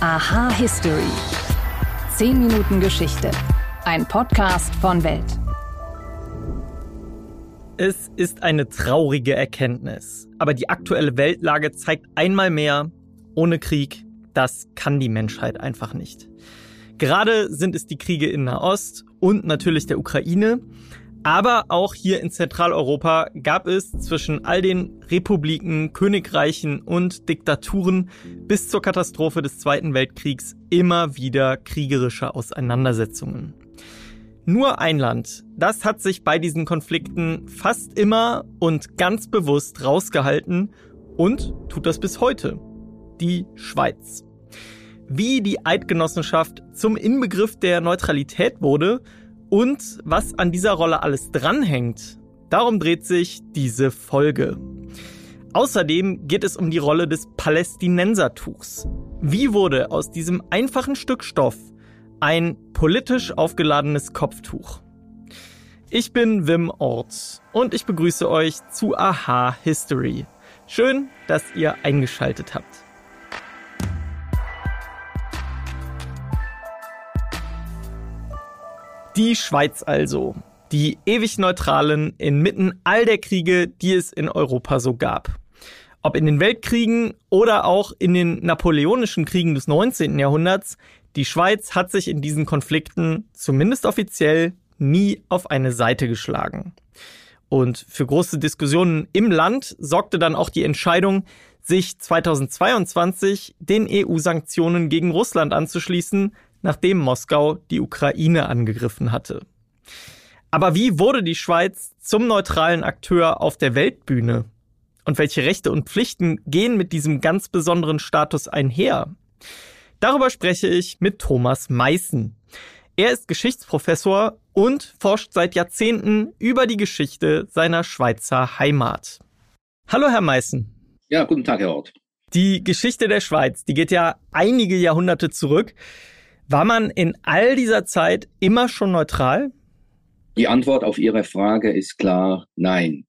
Aha History. 10 Minuten Geschichte. Ein Podcast von Welt. Es ist eine traurige Erkenntnis. Aber die aktuelle Weltlage zeigt einmal mehr, ohne Krieg, das kann die Menschheit einfach nicht. Gerade sind es die Kriege in Nahost und natürlich der Ukraine. Aber auch hier in Zentraleuropa gab es zwischen all den Republiken, Königreichen und Diktaturen bis zur Katastrophe des Zweiten Weltkriegs immer wieder kriegerische Auseinandersetzungen. Nur ein Land, das hat sich bei diesen Konflikten fast immer und ganz bewusst rausgehalten und tut das bis heute. Die Schweiz. Wie die Eidgenossenschaft zum Inbegriff der Neutralität wurde und was an dieser Rolle alles dranhängt, darum dreht sich diese Folge. Außerdem geht es um die Rolle des Palästinensertuchs. Wie wurde aus diesem einfachen Stück Stoff ein politisch aufgeladenes Kopftuch? Ich bin Wim Ort und ich begrüße euch zu Aha History. Schön, dass ihr eingeschaltet habt. Die Schweiz also. Die ewig Neutralen inmitten all der Kriege, die es in Europa so gab. Ob in den Weltkriegen oder auch in den napoleonischen Kriegen des 19. Jahrhunderts, die Schweiz hat sich in diesen Konflikten, zumindest offiziell, nie auf eine Seite geschlagen. Und für große Diskussionen im Land sorgte dann auch die Entscheidung, sich 2022 den EU-Sanktionen gegen Russland anzuschließen, nachdem Moskau die Ukraine angegriffen hatte. Aber wie wurde die Schweiz zum neutralen Akteur auf der Weltbühne? Und welche Rechte und Pflichten gehen mit diesem ganz besonderen Status einher? Darüber spreche ich mit Thomas Meißen. Er ist Geschichtsprofessor und forscht seit Jahrzehnten über die Geschichte seiner Schweizer Heimat. Hallo, Herr Meißen. Ja, guten Tag, Herr Ort. Die Geschichte der Schweiz, die geht ja einige Jahrhunderte zurück. War man in all dieser Zeit immer schon neutral? Die Antwort auf Ihre Frage ist klar nein.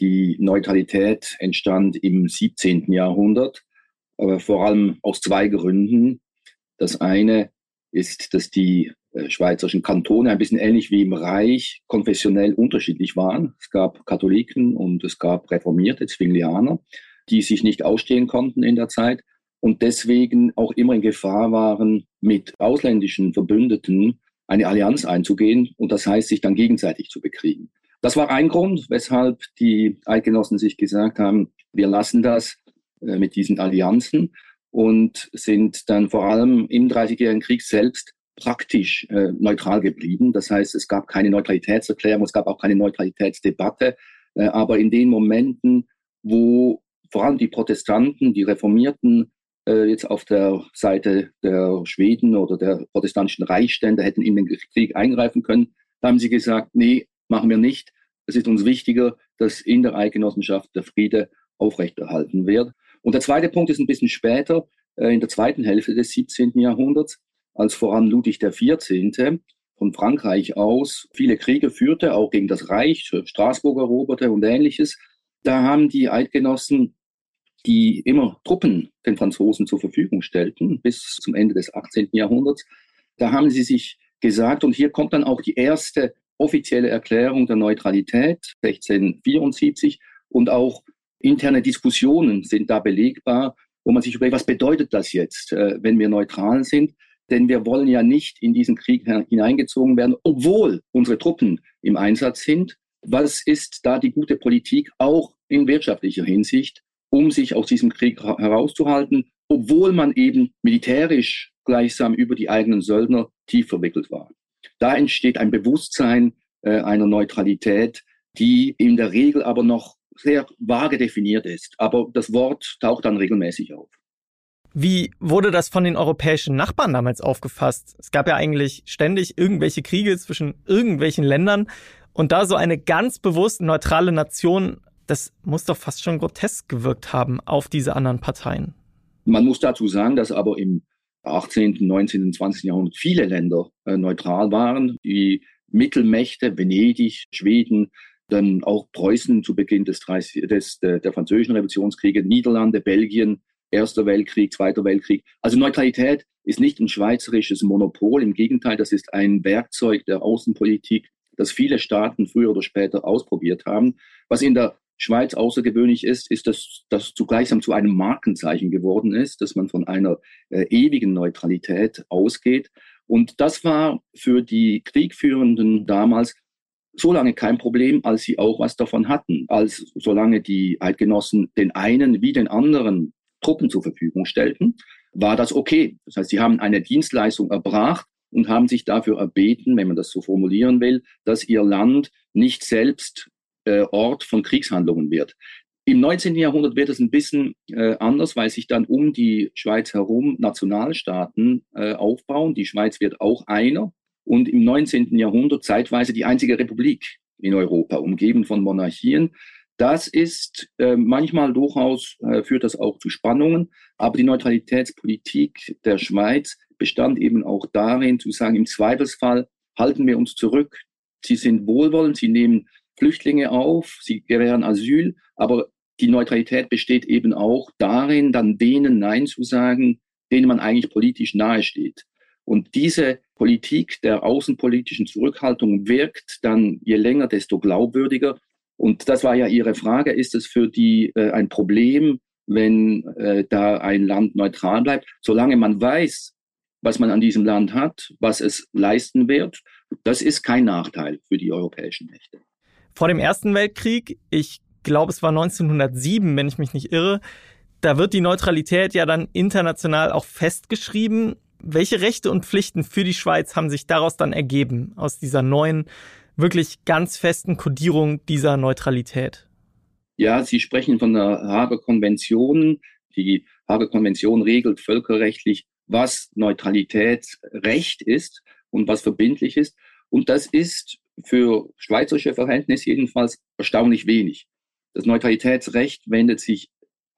Die Neutralität entstand im 17. Jahrhundert, aber vor allem aus zwei Gründen. Das eine ist, dass die äh, schweizerischen Kantone ein bisschen ähnlich wie im Reich konfessionell unterschiedlich waren. Es gab Katholiken und es gab reformierte Zwinglianer, die sich nicht ausstehen konnten in der Zeit und deswegen auch immer in Gefahr waren, mit ausländischen Verbündeten eine Allianz einzugehen und das heißt, sich dann gegenseitig zu bekriegen. Das war ein Grund, weshalb die Eidgenossen sich gesagt haben, wir lassen das äh, mit diesen Allianzen und sind dann vor allem im Dreißigjährigen Krieg selbst praktisch äh, neutral geblieben. Das heißt, es gab keine Neutralitätserklärung, es gab auch keine Neutralitätsdebatte. Äh, aber in den Momenten, wo vor allem die Protestanten, die Reformierten äh, jetzt auf der Seite der Schweden oder der protestantischen Reichsstände hätten in den Krieg eingreifen können. Da haben sie gesagt, nee, machen wir nicht. Es ist uns wichtiger, dass in der Eidgenossenschaft der Friede aufrechterhalten wird. Und der zweite Punkt ist ein bisschen später, äh, in der zweiten Hälfte des 17. Jahrhunderts, als vor allem Ludwig XIV. von Frankreich aus viele Kriege führte, auch gegen das Reich, Straßburg eroberte und ähnliches. Da haben die Eidgenossen die immer Truppen den Franzosen zur Verfügung stellten bis zum Ende des 18. Jahrhunderts. Da haben sie sich gesagt, und hier kommt dann auch die erste offizielle Erklärung der Neutralität 1674 und auch interne Diskussionen sind da belegbar, wo man sich überlegt, was bedeutet das jetzt, äh, wenn wir neutral sind? Denn wir wollen ja nicht in diesen Krieg hineingezogen werden, obwohl unsere Truppen im Einsatz sind. Was ist da die gute Politik, auch in wirtschaftlicher Hinsicht? um sich aus diesem Krieg herauszuhalten, obwohl man eben militärisch gleichsam über die eigenen Söldner tief verwickelt war. Da entsteht ein Bewusstsein äh, einer Neutralität, die in der Regel aber noch sehr vage definiert ist. Aber das Wort taucht dann regelmäßig auf. Wie wurde das von den europäischen Nachbarn damals aufgefasst? Es gab ja eigentlich ständig irgendwelche Kriege zwischen irgendwelchen Ländern und da so eine ganz bewusst neutrale Nation das muss doch fast schon grotesk gewirkt haben auf diese anderen Parteien. Man muss dazu sagen, dass aber im 18., 19., 20. Jahrhundert viele Länder äh, neutral waren. Die Mittelmächte, Venedig, Schweden, dann auch Preußen zu Beginn des, 30, des der, der französischen Revolutionskriege, Niederlande, Belgien, Erster Weltkrieg, Zweiter Weltkrieg. Also Neutralität ist nicht ein schweizerisches Monopol. Im Gegenteil, das ist ein Werkzeug der Außenpolitik, das viele Staaten früher oder später ausprobiert haben. Was in der Schweiz außergewöhnlich ist, ist, dass das zugleichsam zu einem Markenzeichen geworden ist, dass man von einer äh, ewigen Neutralität ausgeht. Und das war für die Kriegführenden damals so lange kein Problem, als sie auch was davon hatten, als solange die Eidgenossen den einen wie den anderen Truppen zur Verfügung stellten, war das okay. Das heißt, sie haben eine Dienstleistung erbracht und haben sich dafür erbeten, wenn man das so formulieren will, dass ihr Land nicht selbst äh, Ort von Kriegshandlungen wird. Im 19. Jahrhundert wird es ein bisschen äh, anders, weil sich dann um die Schweiz herum Nationalstaaten äh, aufbauen. Die Schweiz wird auch einer und im 19. Jahrhundert zeitweise die einzige Republik in Europa, umgeben von Monarchien. Das ist äh, manchmal durchaus, äh, führt das auch zu Spannungen, aber die Neutralitätspolitik der Schweiz bestand eben auch darin, zu sagen, im Zweifelsfall halten wir uns zurück. Sie sind wohlwollend, sie nehmen Flüchtlinge auf, sie gewähren Asyl, aber die Neutralität besteht eben auch darin, dann denen Nein zu sagen, denen man eigentlich politisch nahesteht. Und diese Politik der außenpolitischen Zurückhaltung wirkt dann je länger, desto glaubwürdiger. Und das war ja Ihre Frage, ist es für die äh, ein Problem, wenn äh, da ein Land neutral bleibt? Solange man weiß, was man an diesem Land hat, was es leisten wird, das ist kein Nachteil für die europäischen Mächte. Vor dem Ersten Weltkrieg, ich glaube, es war 1907, wenn ich mich nicht irre, da wird die Neutralität ja dann international auch festgeschrieben. Welche Rechte und Pflichten für die Schweiz haben sich daraus dann ergeben, aus dieser neuen, wirklich ganz festen Kodierung dieser Neutralität? Ja, Sie sprechen von der Hager Konvention. Die Hager Konvention regelt völkerrechtlich, was Neutralitätsrecht ist und was verbindlich ist. Und das ist für schweizerische Verhältnisse jedenfalls erstaunlich wenig. Das Neutralitätsrecht wendet sich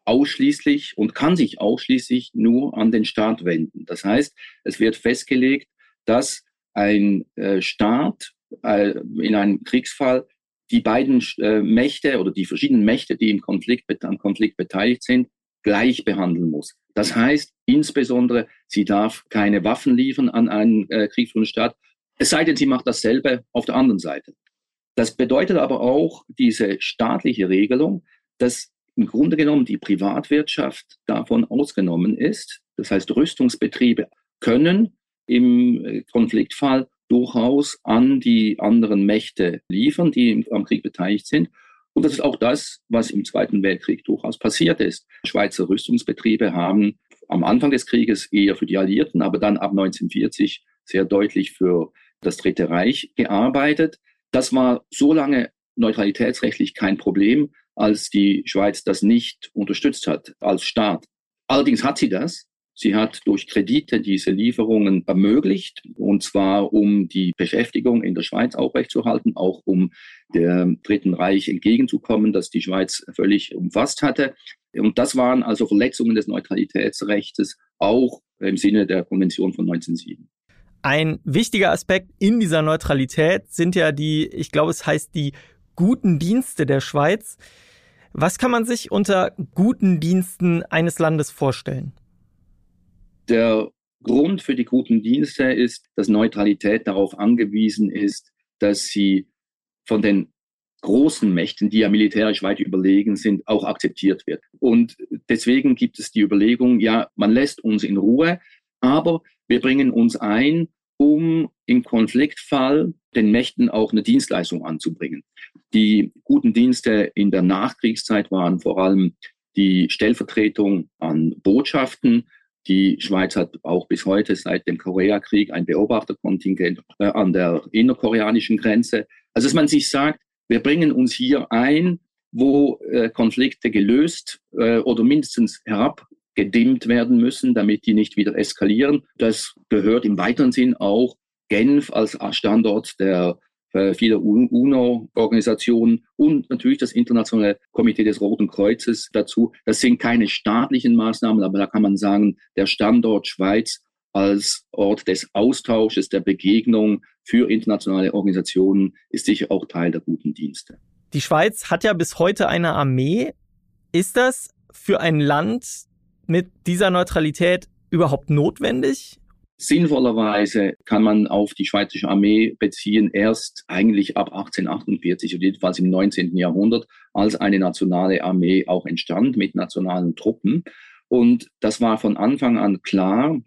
ausschließlich und kann sich ausschließlich nur an den Staat wenden. Das heißt, es wird festgelegt, dass ein äh, Staat äh, in einem Kriegsfall die beiden äh, Mächte oder die verschiedenen Mächte, die im Konflikt, am Konflikt beteiligt sind, gleich behandeln muss. Das heißt insbesondere, sie darf keine Waffen liefern an einen äh, kriegsführenden Staat, es sei denn, sie macht dasselbe auf der anderen Seite. Das bedeutet aber auch diese staatliche Regelung, dass im Grunde genommen die Privatwirtschaft davon ausgenommen ist. Das heißt, Rüstungsbetriebe können im äh, Konfliktfall durchaus an die anderen Mächte liefern, die am Krieg beteiligt sind. Und das ist auch das, was im Zweiten Weltkrieg durchaus passiert ist. Schweizer Rüstungsbetriebe haben am Anfang des Krieges eher für die Alliierten, aber dann ab 1940 sehr deutlich für das Dritte Reich gearbeitet. Das war so lange neutralitätsrechtlich kein Problem, als die Schweiz das nicht unterstützt hat als Staat. Allerdings hat sie das. Sie hat durch Kredite diese Lieferungen ermöglicht, und zwar um die Beschäftigung in der Schweiz aufrechtzuerhalten, auch um dem Dritten Reich entgegenzukommen, das die Schweiz völlig umfasst hatte. Und das waren also Verletzungen des Neutralitätsrechts, auch im Sinne der Konvention von 1907. Ein wichtiger Aspekt in dieser Neutralität sind ja die, ich glaube, es heißt die guten Dienste der Schweiz. Was kann man sich unter guten Diensten eines Landes vorstellen? Der Grund für die guten Dienste ist, dass Neutralität darauf angewiesen ist, dass sie von den großen Mächten, die ja militärisch weit überlegen sind, auch akzeptiert wird. Und deswegen gibt es die Überlegung, ja, man lässt uns in Ruhe, aber wir bringen uns ein, um im Konfliktfall den Mächten auch eine Dienstleistung anzubringen. Die guten Dienste in der Nachkriegszeit waren vor allem die Stellvertretung an Botschaften. Die Schweiz hat auch bis heute seit dem Koreakrieg ein Beobachterkontingent äh, an der innerkoreanischen Grenze. Also dass man sich sagt, wir bringen uns hier ein, wo äh, Konflikte gelöst äh, oder mindestens herab gedimmt werden müssen, damit die nicht wieder eskalieren. Das gehört im weiteren Sinn auch Genf als Standort der äh, vieler UNO-Organisationen und natürlich das Internationale Komitee des Roten Kreuzes dazu. Das sind keine staatlichen Maßnahmen, aber da kann man sagen, der Standort Schweiz als Ort des Austausches, der Begegnung für internationale Organisationen ist sicher auch Teil der guten Dienste. Die Schweiz hat ja bis heute eine Armee. Ist das für ein Land mit dieser Neutralität überhaupt notwendig? Sinnvollerweise kann man auf die Schweizerische Armee beziehen, erst eigentlich ab 1848 und jedenfalls im 19. Jahrhundert, als eine nationale Armee auch entstand mit nationalen Truppen. Und das war von Anfang an klar,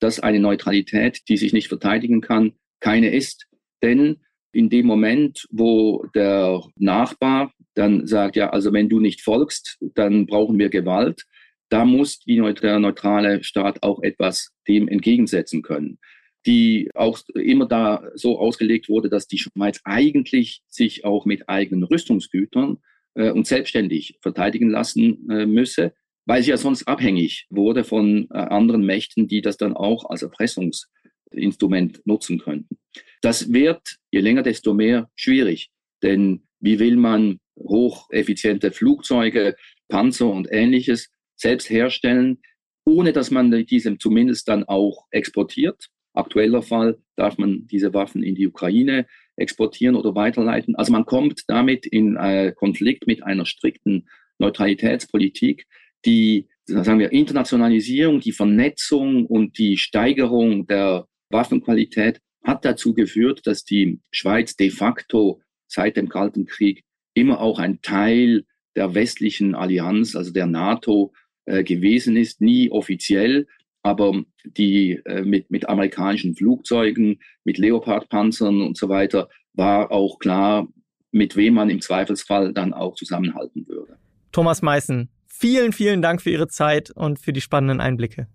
dass eine Neutralität, die sich nicht verteidigen kann, keine ist. Denn in dem Moment, wo der Nachbar dann sagt, ja, also wenn du nicht folgst, dann brauchen wir Gewalt, da muss die, der neutrale Staat auch etwas dem entgegensetzen können, die auch immer da so ausgelegt wurde, dass die Schweiz eigentlich sich auch mit eigenen Rüstungsgütern äh, und selbstständig verteidigen lassen äh, müsse, weil sie ja sonst abhängig wurde von äh, anderen Mächten, die das dann auch als Erpressungsinstrument nutzen könnten. Das wird je länger, desto mehr schwierig, denn wie will man hocheffiziente Flugzeuge, Panzer und ähnliches selbst herstellen, ohne dass man diese zumindest dann auch exportiert. Aktueller Fall darf man diese Waffen in die Ukraine exportieren oder weiterleiten. Also man kommt damit in äh, Konflikt mit einer strikten Neutralitätspolitik, die, sagen wir, Internationalisierung, die Vernetzung und die Steigerung der Waffenqualität hat dazu geführt, dass die Schweiz de facto seit dem Kalten Krieg immer auch ein Teil der westlichen Allianz, also der NATO, äh, gewesen ist, nie offiziell, aber die äh, mit, mit amerikanischen Flugzeugen, mit Leopardpanzern und so weiter, war auch klar, mit wem man im Zweifelsfall dann auch zusammenhalten würde. Thomas Meißen, vielen, vielen Dank für Ihre Zeit und für die spannenden Einblicke.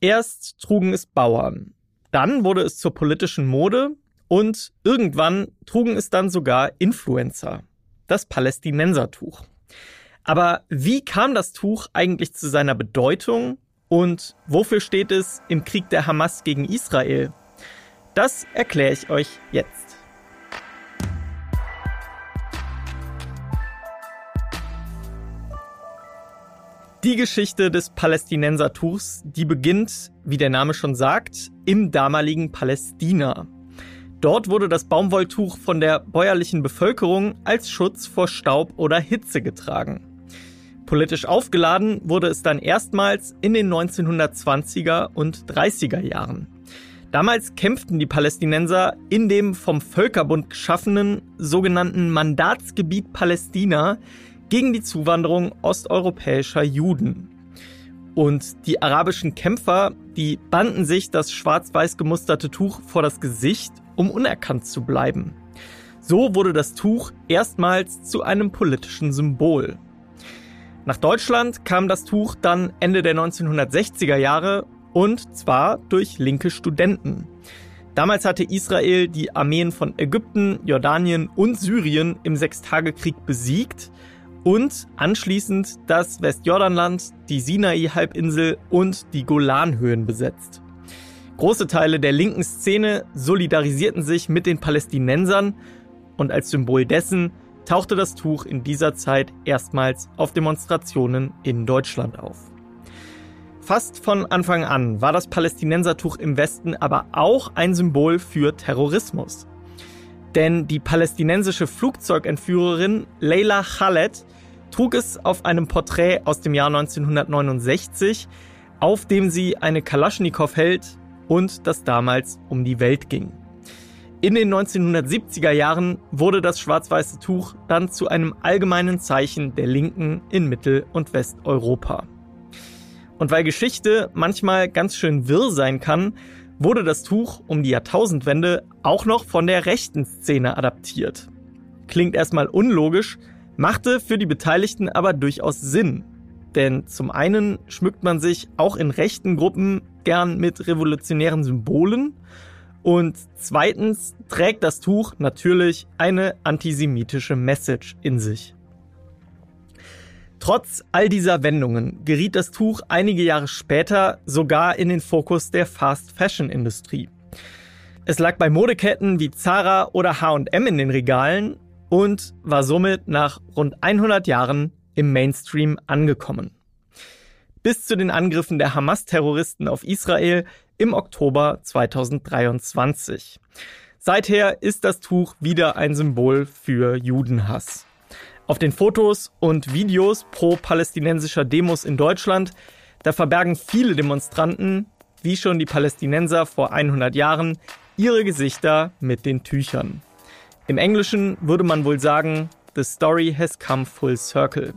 Erst trugen es Bauern, dann wurde es zur politischen Mode und irgendwann trugen es dann sogar Influencer, das Palästinensertuch. Aber wie kam das Tuch eigentlich zu seiner Bedeutung und wofür steht es im Krieg der Hamas gegen Israel? Das erkläre ich euch jetzt. Die Geschichte des Palästinensertuchs, die beginnt, wie der Name schon sagt, im damaligen Palästina. Dort wurde das Baumwolltuch von der bäuerlichen Bevölkerung als Schutz vor Staub oder Hitze getragen. Politisch aufgeladen wurde es dann erstmals in den 1920er und 30er Jahren. Damals kämpften die Palästinenser in dem vom Völkerbund geschaffenen sogenannten Mandatsgebiet Palästina gegen die Zuwanderung osteuropäischer Juden. Und die arabischen Kämpfer, die banden sich das schwarz-weiß gemusterte Tuch vor das Gesicht, um unerkannt zu bleiben. So wurde das Tuch erstmals zu einem politischen Symbol. Nach Deutschland kam das Tuch dann Ende der 1960er Jahre und zwar durch linke Studenten. Damals hatte Israel die Armeen von Ägypten, Jordanien und Syrien im Sechstagekrieg besiegt und anschließend das Westjordanland, die Sinai-Halbinsel und die Golanhöhen besetzt. Große Teile der linken Szene solidarisierten sich mit den Palästinensern und als Symbol dessen tauchte das Tuch in dieser Zeit erstmals auf Demonstrationen in Deutschland auf. Fast von Anfang an war das Palästinensertuch im Westen aber auch ein Symbol für Terrorismus. Denn die palästinensische Flugzeugentführerin Leila Khaled trug es auf einem Porträt aus dem Jahr 1969, auf dem sie eine Kalaschnikow hält und das damals um die Welt ging. In den 1970er Jahren wurde das schwarz-weiße Tuch dann zu einem allgemeinen Zeichen der Linken in Mittel- und Westeuropa. Und weil Geschichte manchmal ganz schön wirr sein kann, wurde das Tuch um die Jahrtausendwende auch noch von der rechten Szene adaptiert. Klingt erstmal unlogisch, machte für die Beteiligten aber durchaus Sinn. Denn zum einen schmückt man sich auch in rechten Gruppen gern mit revolutionären Symbolen und zweitens trägt das Tuch natürlich eine antisemitische Message in sich. Trotz all dieser Wendungen geriet das Tuch einige Jahre später sogar in den Fokus der Fast Fashion Industrie. Es lag bei Modeketten wie Zara oder H&M in den Regalen und war somit nach rund 100 Jahren im Mainstream angekommen. Bis zu den Angriffen der Hamas-Terroristen auf Israel im Oktober 2023. Seither ist das Tuch wieder ein Symbol für Judenhass. Auf den Fotos und Videos pro-palästinensischer Demos in Deutschland da verbergen viele Demonstranten, wie schon die Palästinenser vor 100 Jahren, ihre Gesichter mit den Tüchern. Im Englischen würde man wohl sagen, The story has come full circle.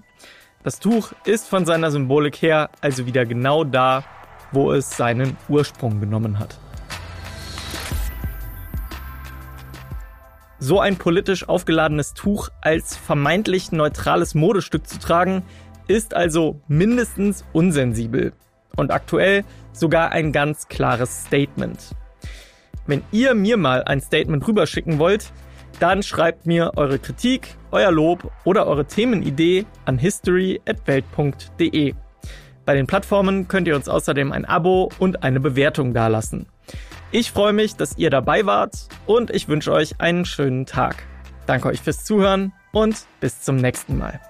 Das Tuch ist von seiner Symbolik her also wieder genau da, wo es seinen Ursprung genommen hat. So ein politisch aufgeladenes Tuch als vermeintlich neutrales Modestück zu tragen, ist also mindestens unsensibel und aktuell sogar ein ganz klares Statement. Wenn ihr mir mal ein Statement rüberschicken wollt, dann schreibt mir eure Kritik, euer Lob oder eure Themenidee an history@welt.de. Bei den Plattformen könnt ihr uns außerdem ein Abo und eine Bewertung dalassen. Ich freue mich, dass ihr dabei wart und ich wünsche euch einen schönen Tag. Danke euch fürs Zuhören und bis zum nächsten Mal.